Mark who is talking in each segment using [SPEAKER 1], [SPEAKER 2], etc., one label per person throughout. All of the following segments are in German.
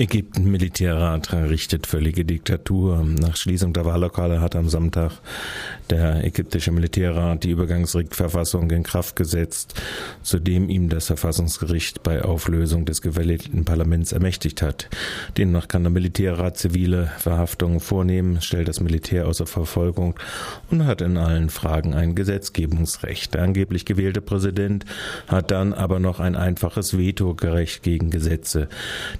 [SPEAKER 1] Ägypten Militärrat errichtet völlige Diktatur. Nach Schließung der Wahllokale hat am Sonntag der ägyptische Militärrat die Übergangsverfassung in Kraft gesetzt, zudem ihm das Verfassungsgericht bei Auflösung des gewählten Parlaments ermächtigt hat. Demnach kann der Militärrat zivile Verhaftungen vornehmen, stellt das Militär außer Verfolgung und hat in allen Fragen ein Gesetzgebungsrecht. Der angeblich gewählte Präsident hat dann aber noch ein einfaches Vetorecht gegen Gesetze.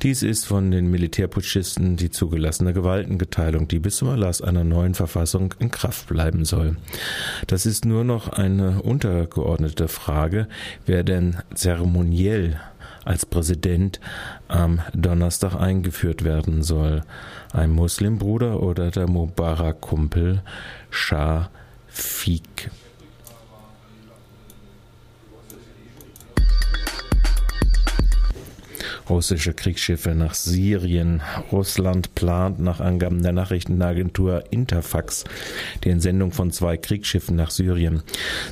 [SPEAKER 1] Dies ist von den Militärputschisten die zugelassene Gewaltengeteilung, die bis zum Erlass einer neuen Verfassung in Kraft bleiben soll. Das ist nur noch eine untergeordnete Frage, wer denn zeremoniell als Präsident am Donnerstag eingeführt werden soll. Ein Muslimbruder oder der Mubarak-Kumpel Shah. Russische Kriegsschiffe nach Syrien. Russland plant nach Angaben der Nachrichtenagentur Interfax die Entsendung von zwei Kriegsschiffen nach Syrien.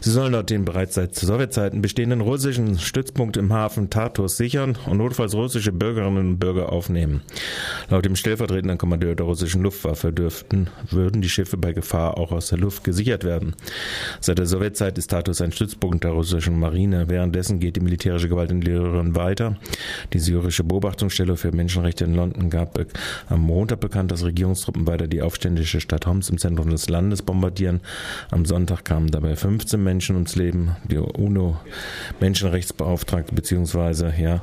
[SPEAKER 1] Sie sollen dort den bereits seit Sowjetzeiten bestehenden russischen Stützpunkt im Hafen Tartus sichern und notfalls russische Bürgerinnen und Bürger aufnehmen. Laut dem stellvertretenden Kommandeur der russischen Luftwaffe dürften, würden die Schiffe bei Gefahr auch aus der Luft gesichert werden. Seit der Sowjetzeit ist Tartus ein Stützpunkt der russischen Marine. Währenddessen geht die militärische Gewalt in Syrien weiter. Die syrische syrische Beobachtungsstelle für Menschenrechte in London gab am Montag bekannt, dass Regierungstruppen weiter die aufständische Stadt Homs im Zentrum des Landes bombardieren. Am Sonntag kamen dabei 15 Menschen ums Leben. Die UNO-Menschenrechtsbeauftragte beziehungsweise ja,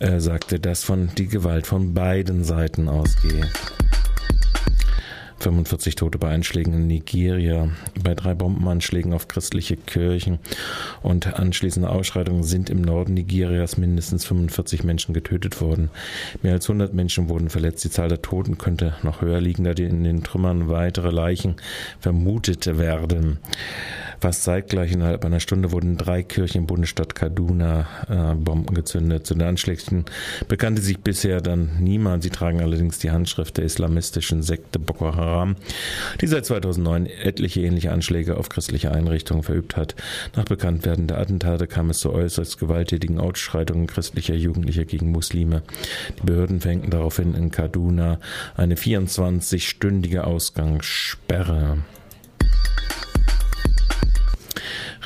[SPEAKER 1] äh, sagte, dass von die Gewalt von beiden Seiten ausgehe. 45 Tote bei Einschlägen in Nigeria, bei drei Bombenanschlägen auf christliche Kirchen und anschließende Ausschreitungen sind im Norden Nigerias mindestens 45 Menschen getötet worden. Mehr als 100 Menschen wurden verletzt. Die Zahl der Toten könnte noch höher liegen, da in den Trümmern weitere Leichen vermutet werden. Fast zeitgleich innerhalb einer Stunde wurden drei Kirchen im Bundesstaat Kaduna äh, Bomben gezündet. Zu den Anschlägen bekannte sich bisher dann niemand. Sie tragen allerdings die Handschrift der islamistischen Sekte Boko Haram, die seit 2009 etliche ähnliche Anschläge auf christliche Einrichtungen verübt hat. Nach Bekanntwerden der Attentate kam es zu äußerst gewalttätigen Ausschreitungen christlicher Jugendlicher gegen Muslime. Die Behörden verhängten daraufhin in Kaduna eine 24-stündige Ausgangssperre.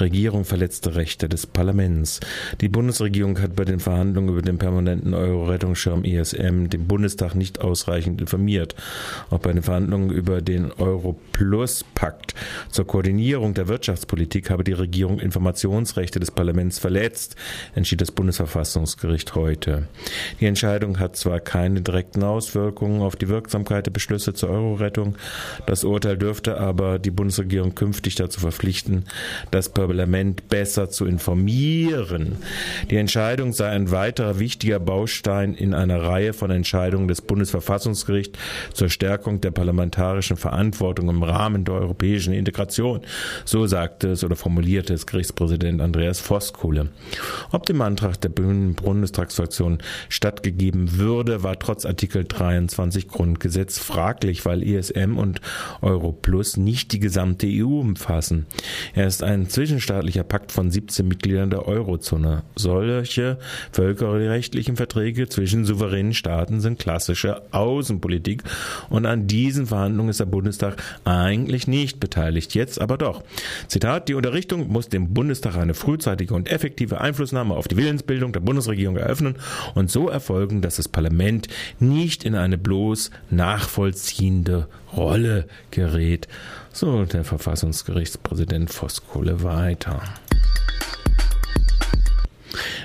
[SPEAKER 1] Regierung verletzte Rechte des Parlaments. Die Bundesregierung hat bei den Verhandlungen über den permanenten Euro-Rettungsschirm ESM den Bundestag nicht ausreichend informiert. Auch bei den Verhandlungen über den Euro-Plus-Pakt zur Koordinierung der Wirtschaftspolitik habe die Regierung Informationsrechte des Parlaments verletzt, entschied das Bundesverfassungsgericht heute. Die Entscheidung hat zwar keine direkten Auswirkungen auf die Wirksamkeit der Beschlüsse zur Euro-Rettung, das Urteil dürfte aber die Bundesregierung künftig dazu verpflichten, das Parlament besser zu informieren. Die Entscheidung sei ein weiterer wichtiger Baustein in einer Reihe von Entscheidungen des Bundesverfassungsgerichts zur Stärkung der parlamentarischen Verantwortung im Rahmen der europäischen Integration. So sagte es oder formulierte es Gerichtspräsident Andreas Voskuhle. Ob dem Antrag der Bundestagsfraktion stattgegeben würde, war trotz Artikel 23 Grundgesetz fraglich, weil ESM und Europlus nicht die gesamte EU umfassen. Er ist ein zwischen zwischenstaatlicher Pakt von 17 Mitgliedern der Eurozone. Solche völkerrechtlichen Verträge zwischen souveränen Staaten sind klassische Außenpolitik und an diesen Verhandlungen ist der Bundestag eigentlich nicht beteiligt, jetzt aber doch. Zitat, die Unterrichtung muss dem Bundestag eine frühzeitige und effektive Einflussnahme auf die Willensbildung der Bundesregierung eröffnen und so erfolgen, dass das Parlament nicht in eine bloß nachvollziehende Rolle gerät. So der Verfassungsgerichtspräsident Voskuhle weiter.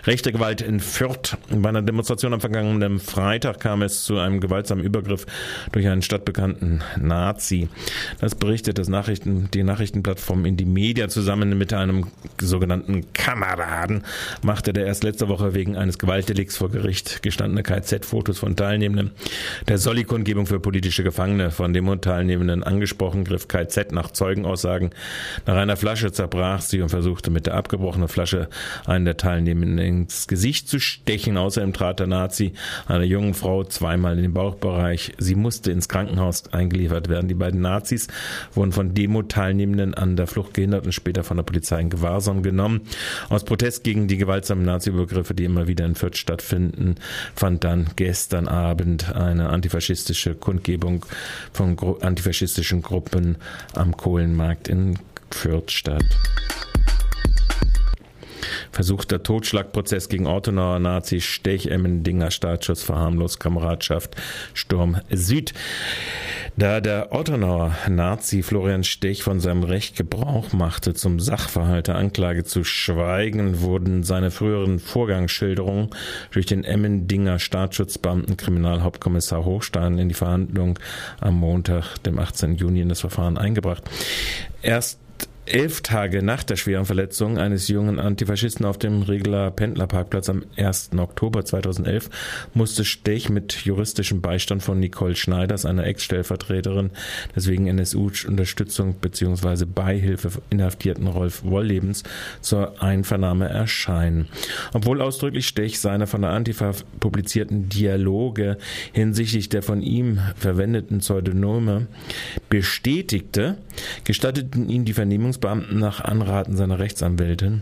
[SPEAKER 1] Rechte Gewalt in Fürth. Bei einer Demonstration am vergangenen Freitag kam es zu einem gewaltsamen Übergriff durch einen stadtbekannten Nazi. Das berichtet das Nachrichten, die Nachrichtenplattform in die Media zusammen mit einem sogenannten Kameraden machte der erst letzte Woche wegen eines Gewaltdelikts vor Gericht gestandene KZ-Fotos von Teilnehmenden der Solli-Kundgebung für politische Gefangene von dem und Teilnehmenden angesprochen, griff KZ nach Zeugenaussagen nach einer Flasche zerbrach sie und versuchte mit der abgebrochenen Flasche einen der Teilnehmenden ins Gesicht zu stechen. Außerdem trat der Nazi einer jungen Frau zweimal in den Bauchbereich. Sie musste ins Krankenhaus eingeliefert werden. Die beiden Nazis wurden von Demo-Teilnehmenden an der Flucht gehindert und später von der Polizei in Gewahrsam genommen. Aus Protest gegen die gewaltsamen Nazi-Übergriffe, die immer wieder in Fürth stattfinden, fand dann gestern Abend eine antifaschistische Kundgebung von antifaschistischen Gruppen am Kohlenmarkt in Fürth statt. Versuchter Totschlagprozess gegen Ortenauer Nazi, Stech, Emmendinger Staatsschuss, Verharmlos, Kameradschaft, Sturm Süd. Da der Ortenauer Nazi Florian Stech von seinem Recht Gebrauch machte, zum Sachverhalt der Anklage zu schweigen, wurden seine früheren Vorgangsschilderungen durch den Emmendinger Staatsschutzbeamten Kriminalhauptkommissar Hochstein in die Verhandlung am Montag, dem 18. Juni in das Verfahren eingebracht. Erst elf Tage nach der schweren Verletzung eines jungen Antifaschisten auf dem Regler Pendlerparkplatz am 1. Oktober 2011 musste Stech mit juristischem Beistand von Nicole Schneiders, einer Ex-Stellvertreterin des wegen NSU-Unterstützung bzw. Beihilfe inhaftierten Rolf Wolllebens, zur Einvernahme erscheinen. Obwohl ausdrücklich Stech seine von der Antifa publizierten Dialoge hinsichtlich der von ihm verwendeten Pseudonyme bestätigte, gestatteten ihn die Vernehmung Ermittlungsbeamten nach Anraten seiner Rechtsanwältin,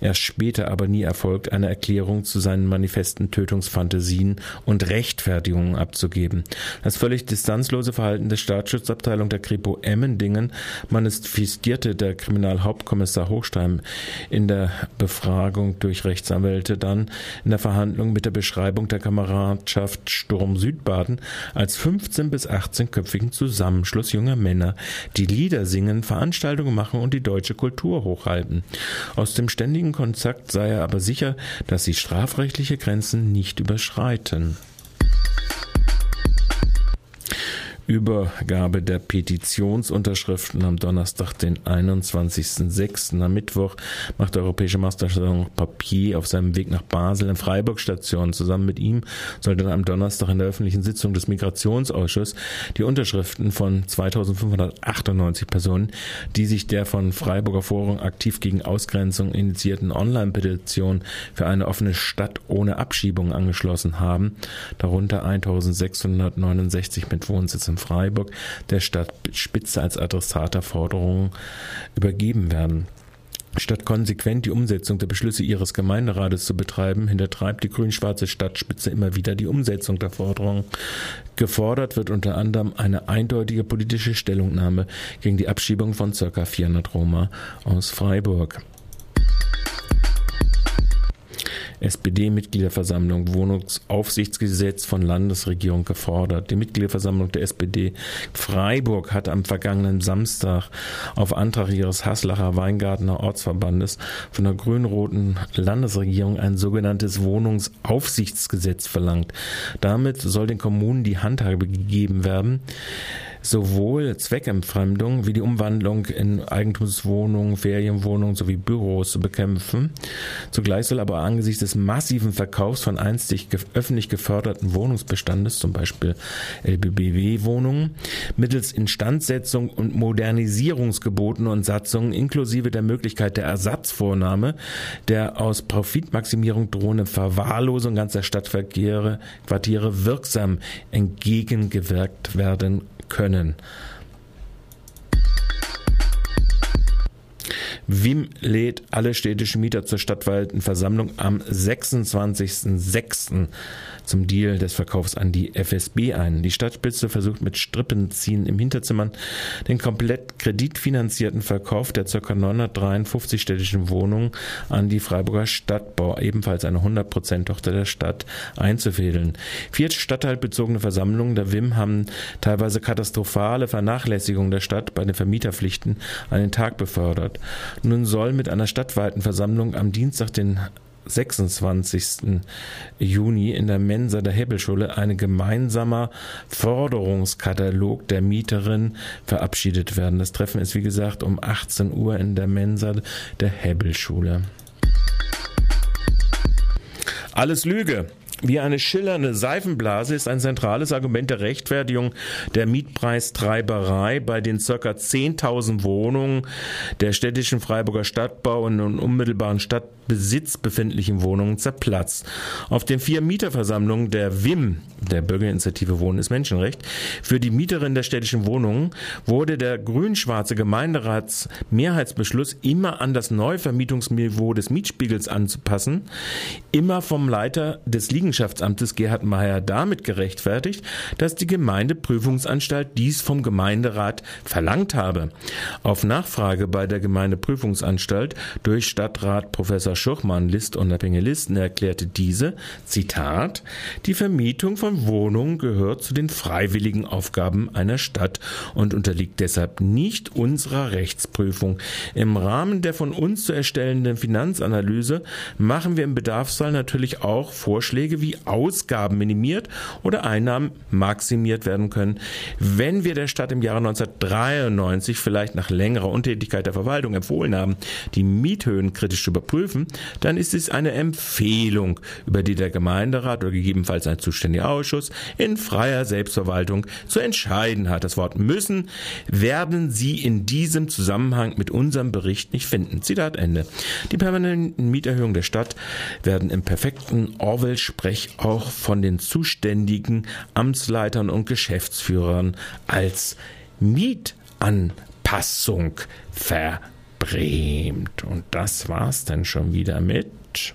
[SPEAKER 1] erst später aber nie erfolgt, eine Erklärung zu seinen manifesten Tötungsfantasien und Rechtfertigungen abzugeben. Das völlig distanzlose Verhalten der Staatsschutzabteilung der Kripo Emmendingen manifestierte der Kriminalhauptkommissar Hochstein in der Befragung durch Rechtsanwälte dann in der Verhandlung mit der Beschreibung der Kameradschaft Sturm Südbaden als 15 bis 18-köpfigen Zusammenschluss junger Männer, die Lieder singen, Veranstaltungen machen und und die deutsche Kultur hochhalten. Aus dem ständigen Kontakt sei er aber sicher, dass sie strafrechtliche Grenzen nicht überschreiten. Übergabe der Petitionsunterschriften am Donnerstag, den 21.06. Am Mittwoch macht der Europäische Mastersalon Papier auf seinem Weg nach Basel in Freiburg Station. Zusammen mit ihm soll dann am Donnerstag in der öffentlichen Sitzung des Migrationsausschusses die Unterschriften von 2598 Personen, die sich der von Freiburger Forum aktiv gegen Ausgrenzung initiierten Online-Petition für eine offene Stadt ohne Abschiebung angeschlossen haben, darunter 1669 mit Wohnsitz in Freiburg der Stadt Spitze als Adressat der Forderungen übergeben werden. Statt konsequent die Umsetzung der Beschlüsse ihres Gemeinderates zu betreiben, hintertreibt die grün-schwarze Stadtspitze immer wieder die Umsetzung der Forderungen. Gefordert wird unter anderem eine eindeutige politische Stellungnahme gegen die Abschiebung von ca. 400 Roma aus Freiburg. SPD-Mitgliederversammlung Wohnungsaufsichtsgesetz von Landesregierung gefordert. Die Mitgliederversammlung der SPD Freiburg hat am vergangenen Samstag auf Antrag ihres Haslacher Weingartner Ortsverbandes von der grün-roten Landesregierung ein sogenanntes Wohnungsaufsichtsgesetz verlangt. Damit soll den Kommunen die Handhabe gegeben werden, sowohl Zweckentfremdung wie die Umwandlung in Eigentumswohnungen, Ferienwohnungen sowie Büros zu bekämpfen. Zugleich soll aber angesichts des massiven Verkaufs von einstig öffentlich geförderten Wohnungsbestandes, zum Beispiel LBBW-Wohnungen, mittels Instandsetzung und Modernisierungsgeboten und Satzungen inklusive der Möglichkeit der Ersatzvornahme der aus Profitmaximierung drohenden Verwahrlosung ganzer Stadtverkehre Quartiere wirksam entgegengewirkt werden können. WIM lädt alle städtischen Mieter zur Stadtwaldenversammlung am 26.06 zum Deal des Verkaufs an die FSB ein. Die Stadtspitze versucht mit Strippenziehen im Hinterzimmern den komplett kreditfinanzierten Verkauf der ca. 953 städtischen Wohnungen an die Freiburger Stadtbau, ebenfalls eine 100% Tochter der Stadt, einzufädeln. Vier stadtteilbezogene Versammlungen der WIM haben teilweise katastrophale Vernachlässigung der Stadt bei den Vermieterpflichten an den Tag befördert. Nun soll mit einer stadtweiten Versammlung am Dienstag, den 26. Juni in der Mensa der Hebelschule ein gemeinsamer Forderungskatalog der Mieterin verabschiedet werden. Das Treffen ist wie gesagt um 18 Uhr in der Mensa der Hebelschule. Alles Lüge. Wie eine schillernde Seifenblase ist ein zentrales Argument der Rechtfertigung der Mietpreistreiberei bei den ca. 10.000 Wohnungen der städtischen Freiburger Stadtbau und in unmittelbaren Stadtbesitz befindlichen Wohnungen zerplatzt. Auf den vier Mieterversammlungen der WIM, der Bürgerinitiative Wohnen ist Menschenrecht, für die Mieterin der städtischen Wohnungen wurde der grün-schwarze Gemeinderatsmehrheitsbeschluss immer an das Neuvermietungsniveau des Mietspiegels anzupassen, immer vom Leiter des Liegen Liegenschaftsamtes Gerhard Meyer damit gerechtfertigt, dass die Gemeindeprüfungsanstalt dies vom Gemeinderat verlangt habe. Auf Nachfrage bei der Gemeindeprüfungsanstalt durch Stadtrat Professor Schuchmann, List unabhängige Listen, erklärte diese, Zitat, die Vermietung von Wohnungen gehört zu den freiwilligen Aufgaben einer Stadt und unterliegt deshalb nicht unserer Rechtsprüfung. Im Rahmen der von uns zu erstellenden Finanzanalyse machen wir im Bedarfsfall natürlich auch Vorschläge, wie Ausgaben minimiert oder Einnahmen maximiert werden können. Wenn wir der Stadt im Jahre 1993 vielleicht nach längerer Untätigkeit der Verwaltung empfohlen haben, die Miethöhen kritisch zu überprüfen, dann ist es eine Empfehlung, über die der Gemeinderat oder gegebenenfalls ein zuständiger Ausschuss in freier Selbstverwaltung zu entscheiden hat. Das Wort müssen werden Sie in diesem Zusammenhang mit unserem Bericht nicht finden. Zitat Ende. Die permanenten Mieterhöhungen der Stadt werden im perfekten Orwell-Sprech Sprech auch von den zuständigen Amtsleitern und Geschäftsführern als Mietanpassung verbrämt. Und das war's dann schon wieder mit